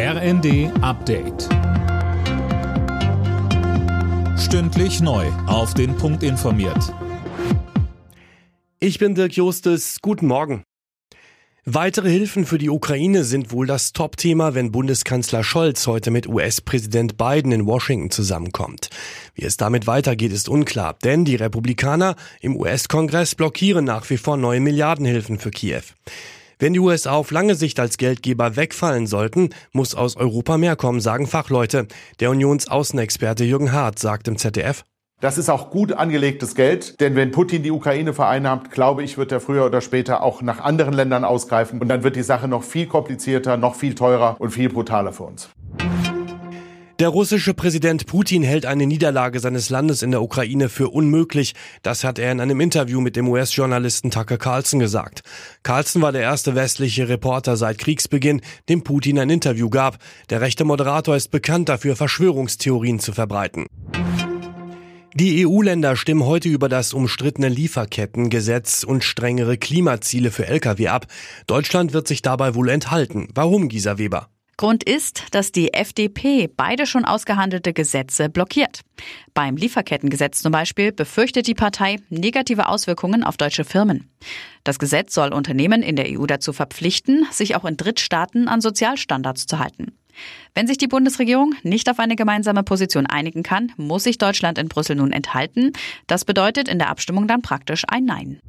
RND Update. Stündlich neu. Auf den Punkt informiert. Ich bin Dirk Jostes. Guten Morgen. Weitere Hilfen für die Ukraine sind wohl das Top-Thema, wenn Bundeskanzler Scholz heute mit US-Präsident Biden in Washington zusammenkommt. Wie es damit weitergeht, ist unklar, denn die Republikaner im US-Kongress blockieren nach wie vor neue Milliardenhilfen für Kiew. Wenn die USA auf lange Sicht als Geldgeber wegfallen sollten, muss aus Europa mehr kommen, sagen Fachleute. Der Unionsaußenexperte Jürgen Hart sagt im ZDF, das ist auch gut angelegtes Geld, denn wenn Putin die Ukraine vereinnahmt, glaube ich, wird er früher oder später auch nach anderen Ländern ausgreifen und dann wird die Sache noch viel komplizierter, noch viel teurer und viel brutaler für uns. Der russische Präsident Putin hält eine Niederlage seines Landes in der Ukraine für unmöglich. Das hat er in einem Interview mit dem US-Journalisten Tucker Carlson gesagt. Carlson war der erste westliche Reporter seit Kriegsbeginn, dem Putin ein Interview gab. Der rechte Moderator ist bekannt dafür, Verschwörungstheorien zu verbreiten. Die EU-Länder stimmen heute über das umstrittene Lieferkettengesetz und strengere Klimaziele für Lkw ab. Deutschland wird sich dabei wohl enthalten. Warum, Gisa Weber? Grund ist, dass die FDP beide schon ausgehandelte Gesetze blockiert. Beim Lieferkettengesetz zum Beispiel befürchtet die Partei negative Auswirkungen auf deutsche Firmen. Das Gesetz soll Unternehmen in der EU dazu verpflichten, sich auch in Drittstaaten an Sozialstandards zu halten. Wenn sich die Bundesregierung nicht auf eine gemeinsame Position einigen kann, muss sich Deutschland in Brüssel nun enthalten. Das bedeutet in der Abstimmung dann praktisch ein Nein.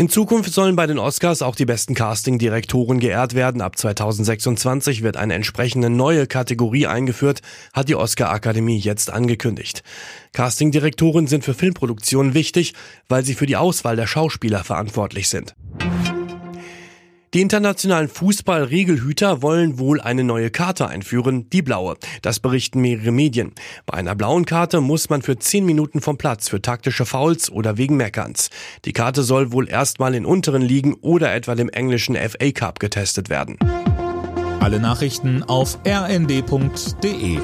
In Zukunft sollen bei den Oscars auch die besten Casting-Direktoren geehrt werden. Ab 2026 wird eine entsprechende neue Kategorie eingeführt, hat die Oscar-Akademie jetzt angekündigt. Casting-Direktoren sind für Filmproduktionen wichtig, weil sie für die Auswahl der Schauspieler verantwortlich sind. Die internationalen Fußballregelhüter wollen wohl eine neue Karte einführen, die blaue. Das berichten mehrere Medien. Bei einer blauen Karte muss man für 10 Minuten vom Platz für taktische Fouls oder wegen Meckerns. Die Karte soll wohl erstmal in unteren Ligen oder etwa dem englischen FA Cup getestet werden. Alle Nachrichten auf rnd.de